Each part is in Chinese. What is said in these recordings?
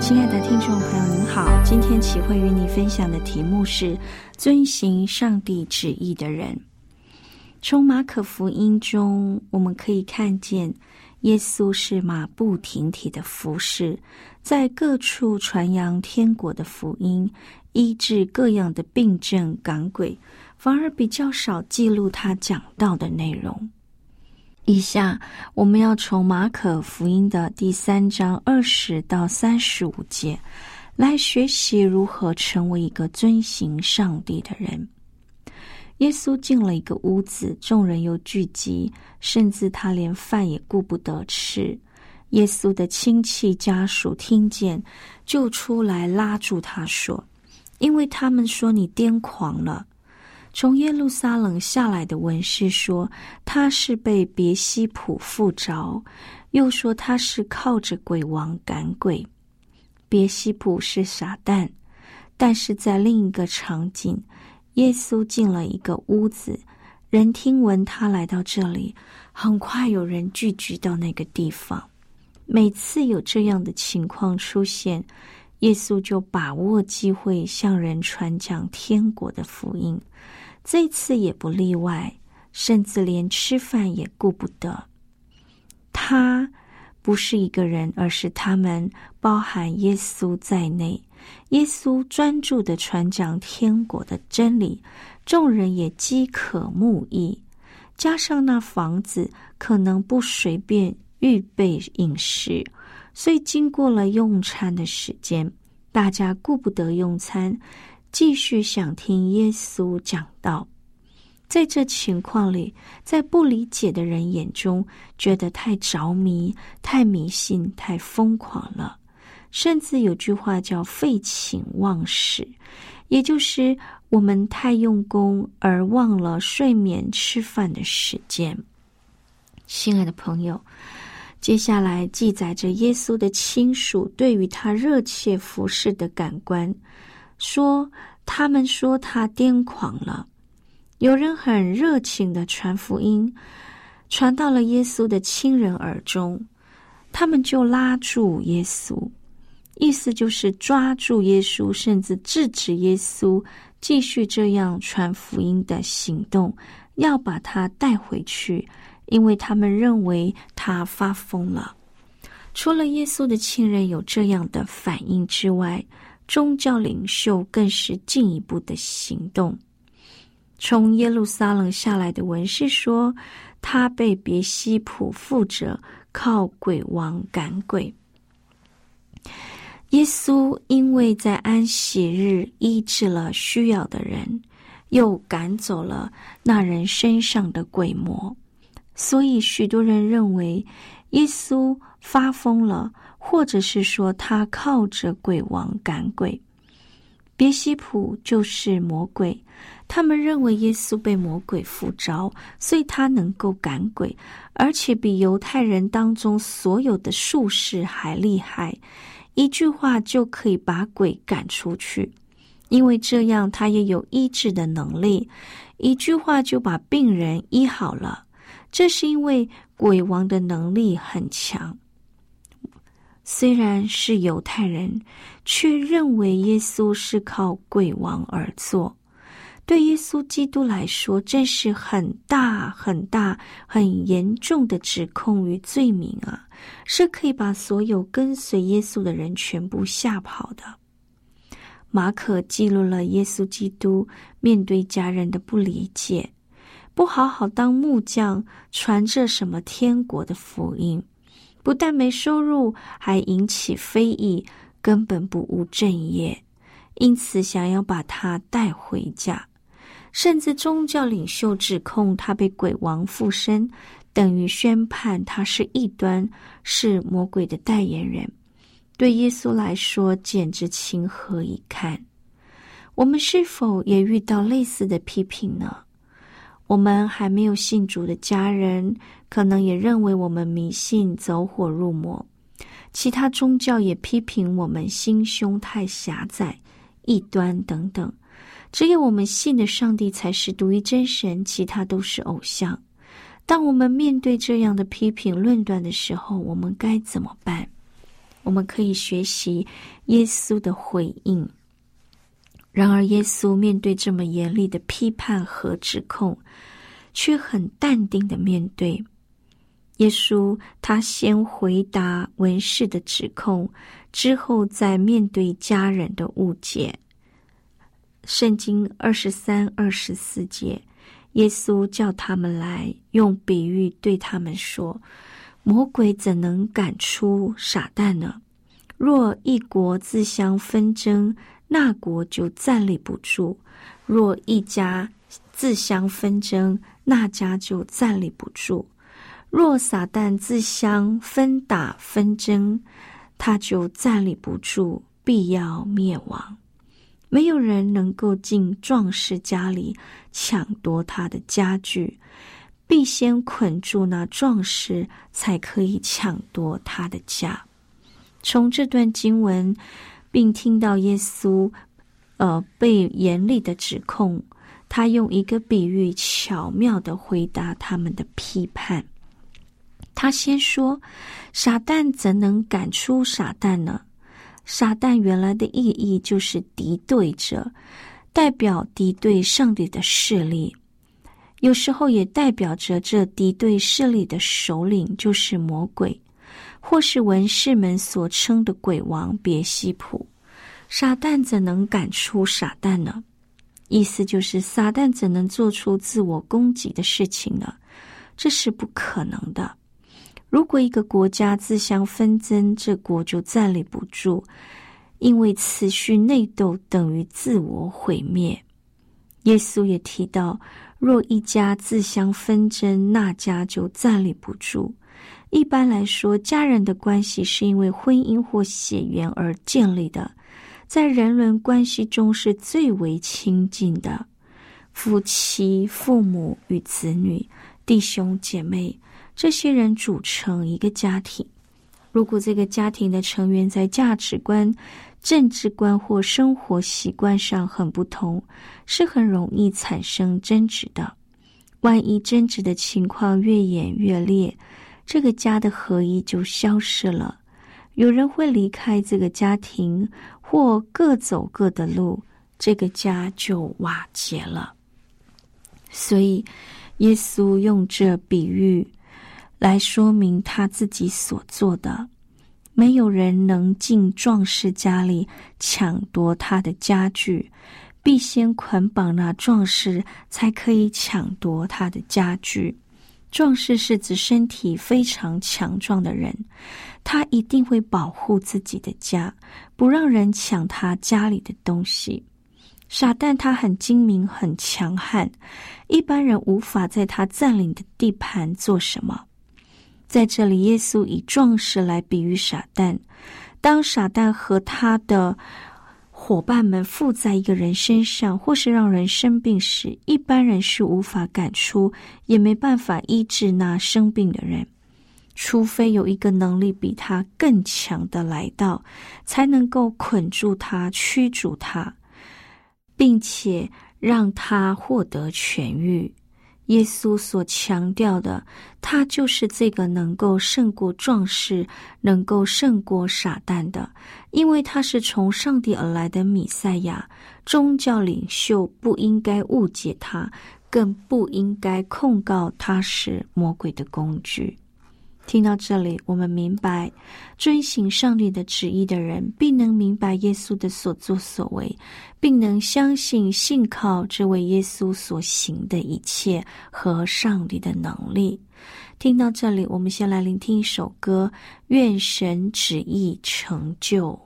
亲爱的听众朋友，您好，今天启慧与你分享的题目是遵行上帝旨意的人。从马可福音中，我们可以看见，耶稣是马不停蹄的服侍，在各处传扬天国的福音，医治各样的病症赶鬼，反而比较少记录他讲到的内容。以下我们要从马可福音的第三章二十到三十五节，来学习如何成为一个遵行上帝的人。耶稣进了一个屋子，众人又聚集，甚至他连饭也顾不得吃。耶稣的亲戚家属听见，就出来拉住他说：“因为他们说你癫狂了。”从耶路撒冷下来的文士说他是被别西卜附着，又说他是靠着鬼王赶鬼。别西卜是傻蛋，但是在另一个场景。耶稣进了一个屋子，人听闻他来到这里，很快有人聚集到那个地方。每次有这样的情况出现，耶稣就把握机会向人传讲天国的福音。这次也不例外，甚至连吃饭也顾不得。他不是一个人，而是他们，包含耶稣在内。耶稣专注的传讲天国的真理，众人也饥渴慕义。加上那房子可能不随便预备饮食，所以经过了用餐的时间，大家顾不得用餐，继续想听耶稣讲道。在这情况里，在不理解的人眼中，觉得太着迷、太迷信、太疯狂了。甚至有句话叫“废寝忘食”，也就是我们太用功而忘了睡眠、吃饭的时间。亲爱的朋友，接下来记载着耶稣的亲属对于他热切服侍的感官，说他们说他癫狂了。有人很热情的传福音，传到了耶稣的亲人耳中，他们就拉住耶稣。意思就是抓住耶稣，甚至制止耶稣继续这样传福音的行动，要把他带回去，因为他们认为他发疯了。除了耶稣的亲人有这样的反应之外，宗教领袖更是进一步的行动。从耶路撒冷下来的文士说，他被别西卜附着，靠鬼王赶鬼。耶稣因为在安息日医治了需要的人，又赶走了那人身上的鬼魔，所以许多人认为耶稣发疯了，或者是说他靠着鬼王赶鬼。别西卜就是魔鬼，他们认为耶稣被魔鬼附着，所以他能够赶鬼，而且比犹太人当中所有的术士还厉害。一句话就可以把鬼赶出去，因为这样他也有医治的能力。一句话就把病人医好了，这是因为鬼王的能力很强。虽然是犹太人，却认为耶稣是靠鬼王而做。对耶稣基督来说，这是很大很大、很严重的指控与罪名啊，是可以把所有跟随耶稣的人全部吓跑的。马可记录了耶稣基督面对家人的不理解，不好好当木匠，传着什么天国的福音，不但没收入，还引起非议，根本不务正业。因此，想要把他带回家，甚至宗教领袖指控他被鬼王附身，等于宣判他是异端，是魔鬼的代言人。对耶稣来说，简直情何以堪。我们是否也遇到类似的批评呢？我们还没有信主的家人，可能也认为我们迷信、走火入魔；其他宗教也批评我们心胸太狭窄。异端等等，只有我们信的上帝才是独一真神，其他都是偶像。当我们面对这样的批评论断的时候，我们该怎么办？我们可以学习耶稣的回应。然而，耶稣面对这么严厉的批判和指控，却很淡定的面对。耶稣他先回答文士的指控。之后，再面对家人的误解，圣经二十三、二十四节，耶稣叫他们来，用比喻对他们说：“魔鬼怎能赶出傻蛋呢？若一国自相纷争，那国就站立不住；若一家自相纷争，那家就站立不住；若撒旦自相分打纷争。”他就站立不住，必要灭亡。没有人能够进壮士家里抢夺他的家具，必先捆住那壮士，才可以抢夺他的家。从这段经文，并听到耶稣，呃，被严厉的指控，他用一个比喻巧妙的回答他们的批判。他先说：“傻蛋怎能赶出傻蛋呢？傻蛋原来的意义就是敌对者，代表敌对上帝的势力，有时候也代表着这敌对势力的首领就是魔鬼，或是文士们所称的鬼王别西卜。傻蛋怎能赶出傻蛋呢？意思就是撒旦怎能做出自我攻击的事情呢？这是不可能的。”如果一个国家自相纷争，这国就站立不住，因为持续内斗等于自我毁灭。耶稣也提到，若一家自相纷争，那家就站立不住。一般来说，家人的关系是因为婚姻或血缘而建立的，在人伦关系中是最为亲近的，夫妻、父母与子女、弟兄姐妹。这些人组成一个家庭。如果这个家庭的成员在价值观、政治观或生活习惯上很不同，是很容易产生争执的。万一争执的情况越演越烈，这个家的合一就消失了。有人会离开这个家庭，或各走各的路，这个家就瓦解了。所以，耶稣用这比喻。来说明他自己所做的，没有人能进壮士家里抢夺他的家具，必先捆绑那壮士，才可以抢夺他的家具。壮士是指身体非常强壮的人，他一定会保护自己的家，不让人抢他家里的东西。傻蛋他很精明，很强悍，一般人无法在他占领的地盘做什么。在这里，耶稣以壮士来比喻傻蛋。当傻蛋和他的伙伴们附在一个人身上，或是让人生病时，一般人是无法赶出，也没办法医治那生病的人，除非有一个能力比他更强的来到，才能够捆住他、驱逐他，并且让他获得痊愈。耶稣所强调的，他就是这个能够胜过壮士、能够胜过傻蛋的，因为他是从上帝而来的弥赛亚。宗教领袖不应该误解他，更不应该控告他是魔鬼的工具。听到这里，我们明白，遵行上帝的旨意的人，必能明白耶稣的所作所为，并能相信、信靠这位耶稣所行的一切和上帝的能力。听到这里，我们先来聆听一首歌，《愿神旨意成就》。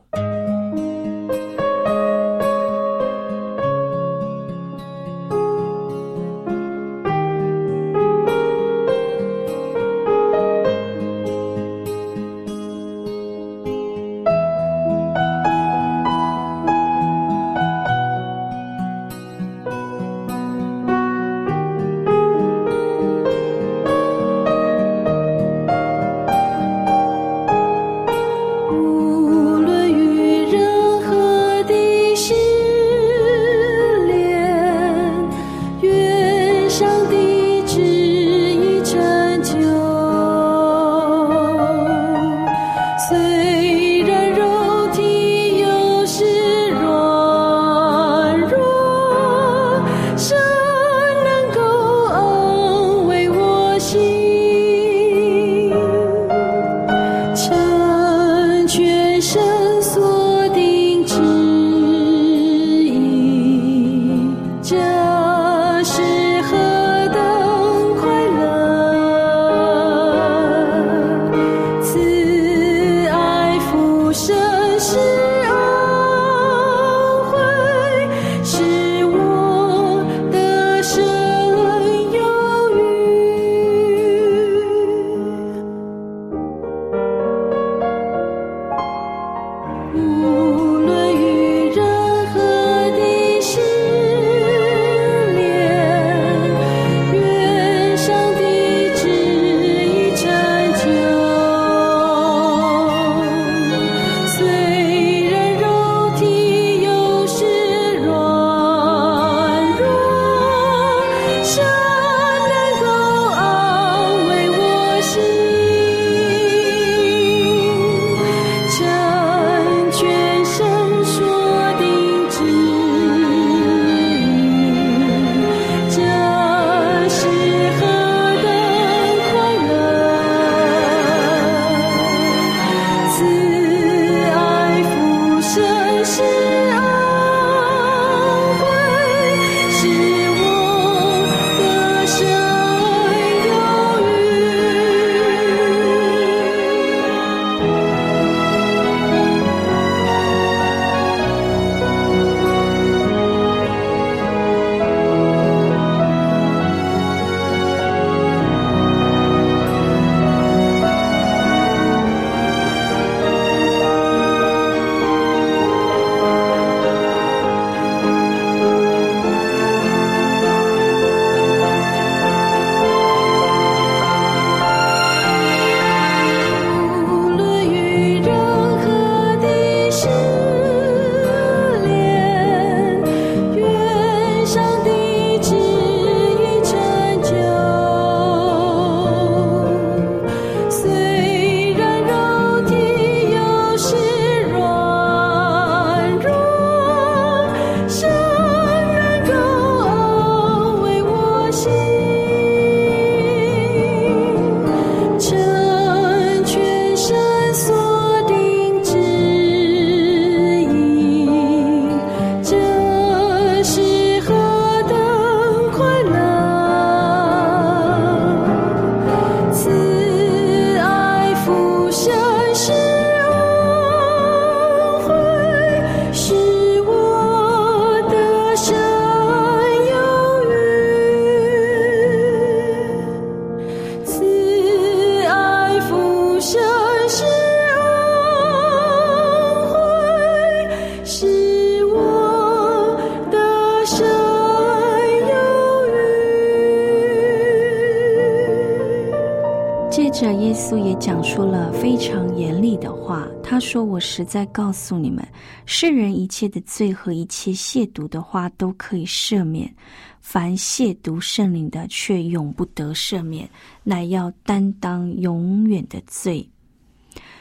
着，耶稣也讲出了非常严厉的话。他说：“我实在告诉你们，世人一切的罪和一切亵渎的话都可以赦免，凡亵渎圣灵的，却永不得赦免，乃要担当永远的罪。”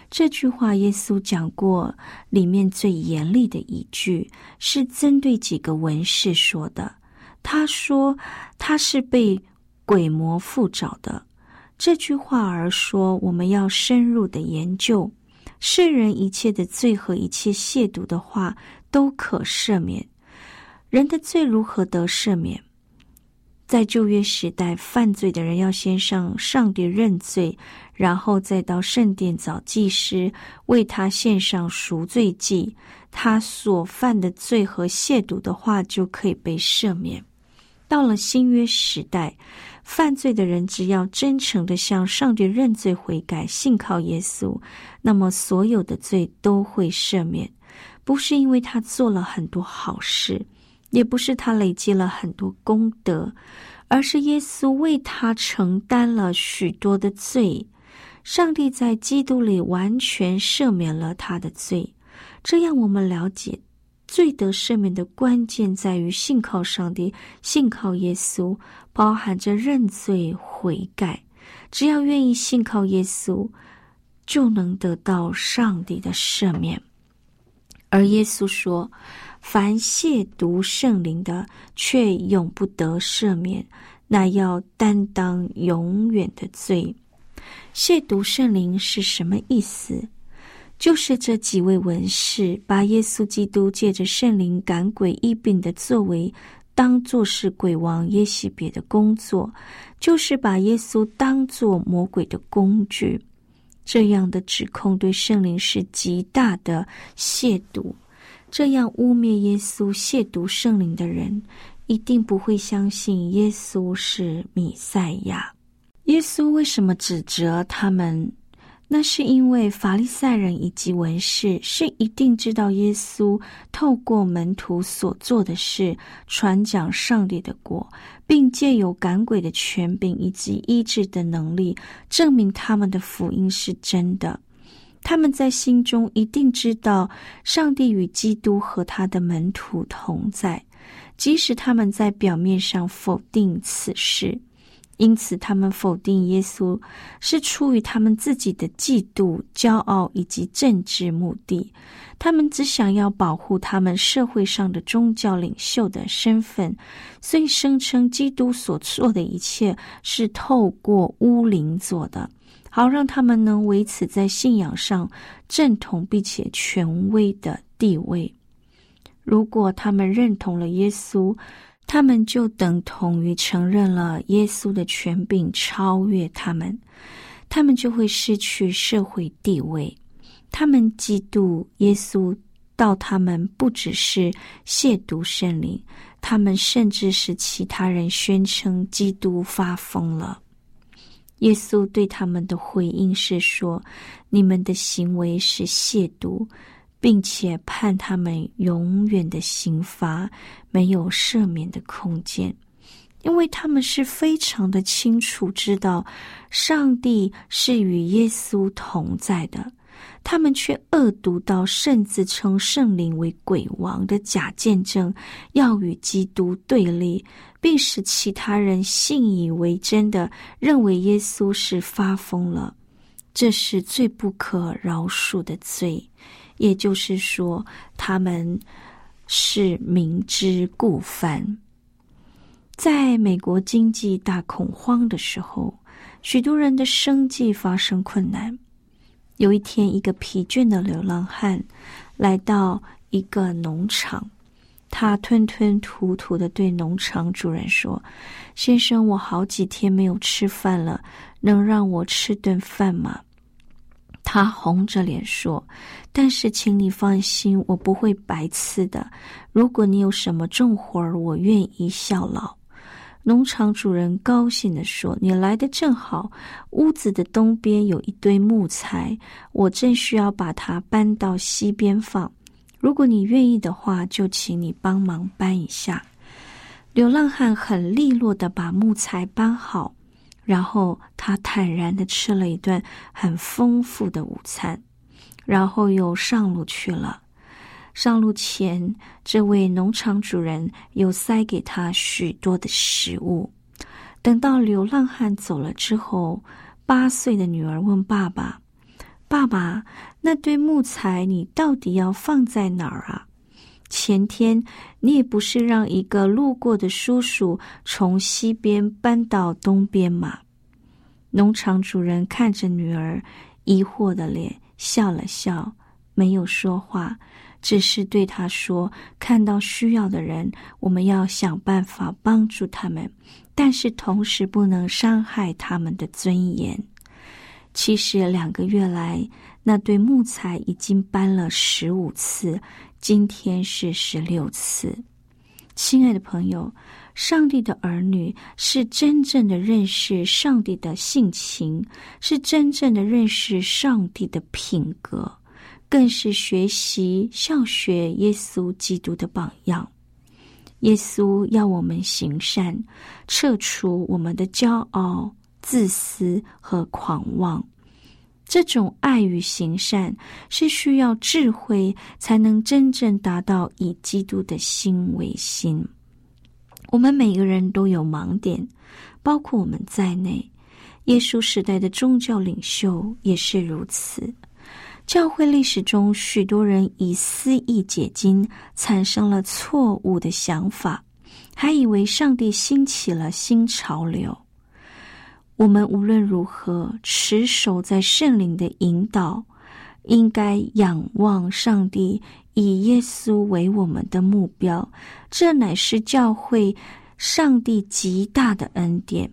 这句话，耶稣讲过，里面最严厉的一句是针对几个文士说的。他说：“他是被鬼魔附着的。”这句话而说，我们要深入的研究世人一切的罪和一切亵渎的话都可赦免。人的罪如何得赦免？在旧约时代，犯罪的人要先向上帝认罪，然后再到圣殿找祭司为他献上赎罪祭，他所犯的罪和亵渎的话就可以被赦免。到了新约时代。犯罪的人只要真诚的向上帝认罪悔改，信靠耶稣，那么所有的罪都会赦免。不是因为他做了很多好事，也不是他累积了很多功德，而是耶稣为他承担了许多的罪。上帝在基督里完全赦免了他的罪，这样我们了解。罪得赦免的关键在于信靠上帝，信靠耶稣，包含着认罪悔改。只要愿意信靠耶稣，就能得到上帝的赦免。而耶稣说：“凡亵渎圣灵的，却永不得赦免，那要担当永远的罪。”亵渎圣灵是什么意思？就是这几位文士把耶稣基督借着圣灵赶鬼医病的作为，当作是鬼王耶西别的工作，就是把耶稣当作魔鬼的工具。这样的指控对圣灵是极大的亵渎。这样污蔑耶稣、亵渎圣灵的人，一定不会相信耶稣是弥赛亚。耶稣为什么指责他们？那是因为法利赛人以及文士是一定知道耶稣透过门徒所做的事传讲上帝的国，并借有赶鬼的权柄以及医治的能力，证明他们的福音是真的。他们在心中一定知道上帝与基督和他的门徒同在，即使他们在表面上否定此事。因此，他们否定耶稣是出于他们自己的嫉妒、骄傲以及政治目的。他们只想要保护他们社会上的宗教领袖的身份，所以声称基督所做的一切是透过巫灵做的，好让他们能维持在信仰上正统并且权威的地位。如果他们认同了耶稣，他们就等同于承认了耶稣的权柄超越他们，他们就会失去社会地位。他们嫉妒耶稣，到他们不只是亵渎圣灵，他们甚至是其他人宣称基督发疯了。耶稣对他们的回应是说：“你们的行为是亵渎。”并且判他们永远的刑罚，没有赦免的空间，因为他们是非常的清楚知道上帝是与耶稣同在的，他们却恶毒到甚至称圣灵为鬼王的假见证，要与基督对立，并使其他人信以为真的认为耶稣是发疯了，这是最不可饶恕的罪。也就是说，他们是明知故犯。在美国经济大恐慌的时候，许多人的生计发生困难。有一天，一个疲倦的流浪汉来到一个农场，他吞吞吐吐的对农场主人说：“先生，我好几天没有吃饭了，能让我吃顿饭吗？”他红着脸说：“但是，请你放心，我不会白吃的。如果你有什么重活儿，我愿意效劳。”农场主人高兴地说：“你来的正好，屋子的东边有一堆木材，我正需要把它搬到西边放。如果你愿意的话，就请你帮忙搬一下。”流浪汉很利落的把木材搬好。然后他坦然的吃了一顿很丰富的午餐，然后又上路去了。上路前，这位农场主人又塞给他许多的食物。等到流浪汉走了之后，八岁的女儿问爸爸：“爸爸，那堆木材你到底要放在哪儿啊？前天你也不是让一个路过的叔叔从西边搬到东边吗？”农场主人看着女儿疑惑的脸，笑了笑，没有说话。只是对她说：“看到需要的人，我们要想办法帮助他们，但是同时不能伤害他们的尊严。”其实两个月来，那堆木材已经搬了十五次，今天是十六次。亲爱的朋友，上帝的儿女是真正的认识上帝的性情，是真正的认识上帝的品格。更是学习效学耶稣基督的榜样。耶稣要我们行善，撤除我们的骄傲、自私和狂妄。这种爱与行善是需要智慧才能真正达到以基督的心为心。我们每个人都有盲点，包括我们在内。耶稣时代的宗教领袖也是如此。教会历史中，许多人以私意解经，产生了错误的想法，还以为上帝兴起了新潮流。我们无论如何持守在圣灵的引导，应该仰望上帝，以耶稣为我们的目标。这乃是教会上帝极大的恩典。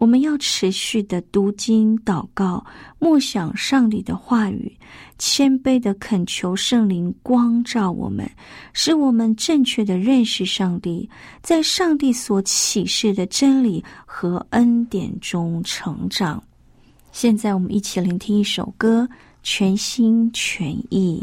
我们要持续的读经、祷告、默想上帝的话语，谦卑的恳求圣灵光照我们，使我们正确的认识上帝，在上帝所启示的真理和恩典中成长。现在，我们一起聆听一首歌，全心全意。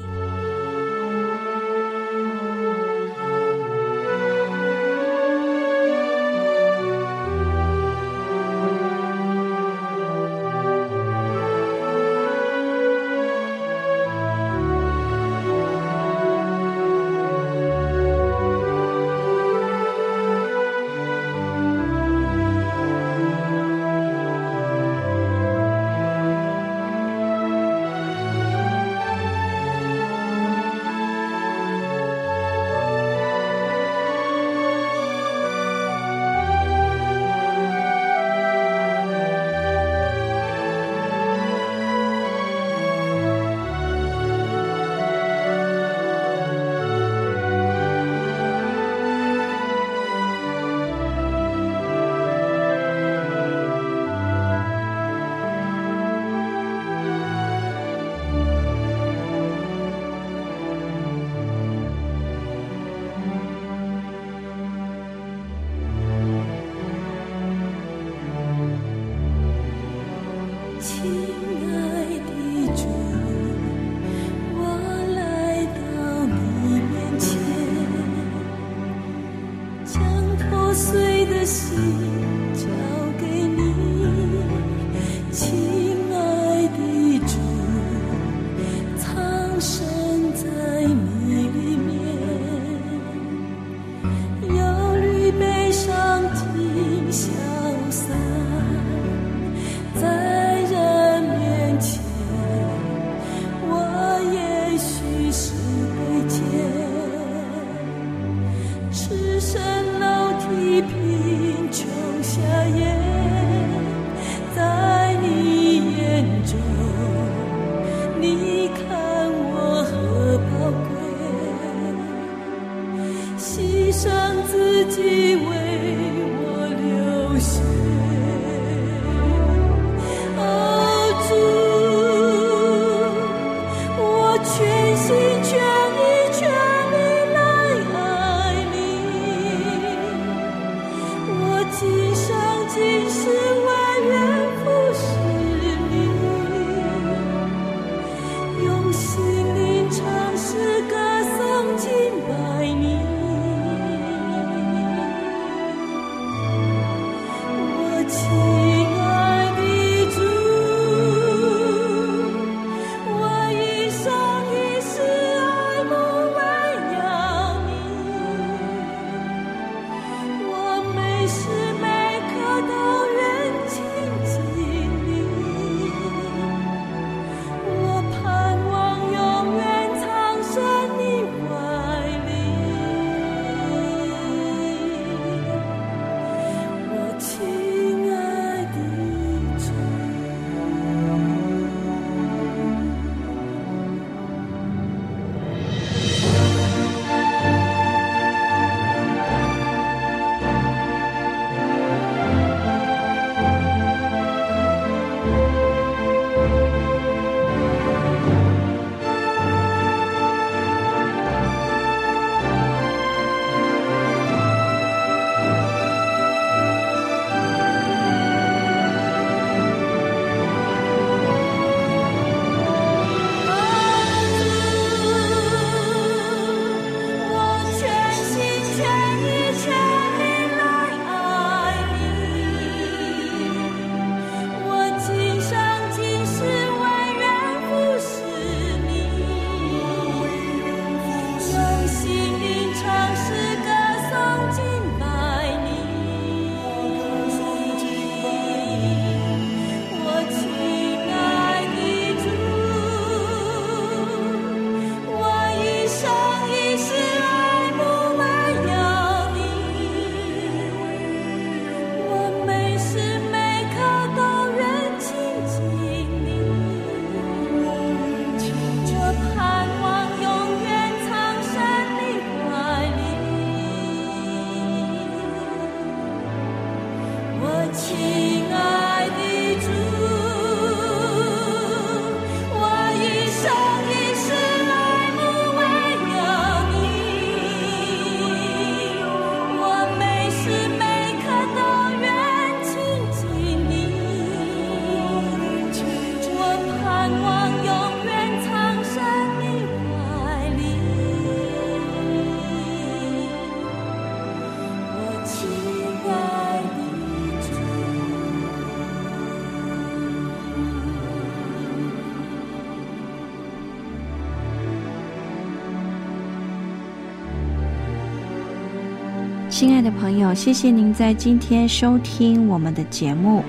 亲爱的朋友，谢谢您在今天收听我们的节目。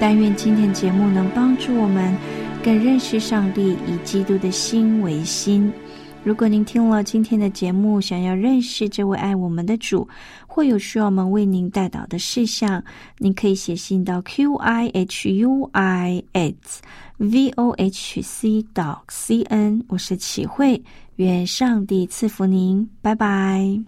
但愿今天节目能帮助我们更认识上帝，以基督的心为心。如果您听了今天的节目，想要认识这位爱我们的主，或有需要我们为您带导的事项，您可以写信到 q i h u i s v o h c dot c n。我是启慧，愿上帝赐福您，拜拜。